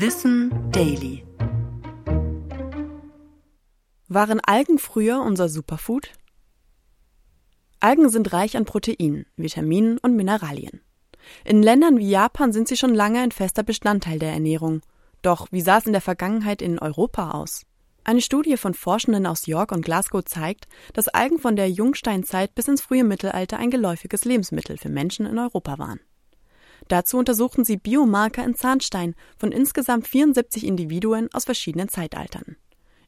Wissen Daily. Waren Algen früher unser Superfood? Algen sind reich an Proteinen, Vitaminen und Mineralien. In Ländern wie Japan sind sie schon lange ein fester Bestandteil der Ernährung. Doch wie sah es in der Vergangenheit in Europa aus? Eine Studie von Forschenden aus York und Glasgow zeigt, dass Algen von der Jungsteinzeit bis ins frühe Mittelalter ein geläufiges Lebensmittel für Menschen in Europa waren. Dazu untersuchten sie Biomarker in Zahnstein von insgesamt 74 Individuen aus verschiedenen Zeitaltern.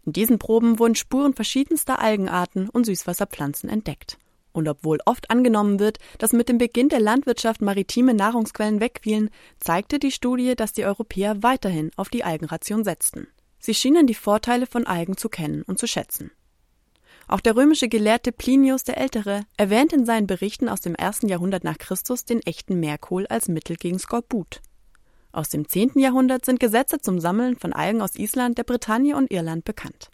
In diesen Proben wurden Spuren verschiedenster Algenarten und Süßwasserpflanzen entdeckt. Und obwohl oft angenommen wird, dass mit dem Beginn der Landwirtschaft maritime Nahrungsquellen wegfielen, zeigte die Studie, dass die Europäer weiterhin auf die Algenration setzten. Sie schienen die Vorteile von Algen zu kennen und zu schätzen. Auch der römische Gelehrte Plinius der Ältere erwähnt in seinen Berichten aus dem ersten Jahrhundert nach Christus den echten Merkohl als Mittel gegen Skorbut. Aus dem zehnten Jahrhundert sind Gesetze zum Sammeln von Algen aus Island, der Bretagne und Irland bekannt.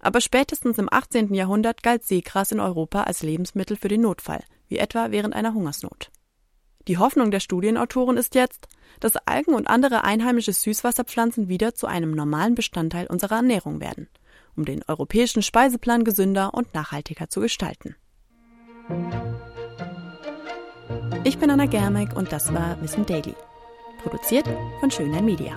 Aber spätestens im 18. Jahrhundert galt Seegras in Europa als Lebensmittel für den Notfall, wie etwa während einer Hungersnot. Die Hoffnung der Studienautoren ist jetzt, dass Algen und andere einheimische Süßwasserpflanzen wieder zu einem normalen Bestandteil unserer Ernährung werden, um den europäischen Speiseplan gesünder und nachhaltiger zu gestalten. Ich bin Anna Germeck und das war Wissen Daily. Produziert von Schönlein Media.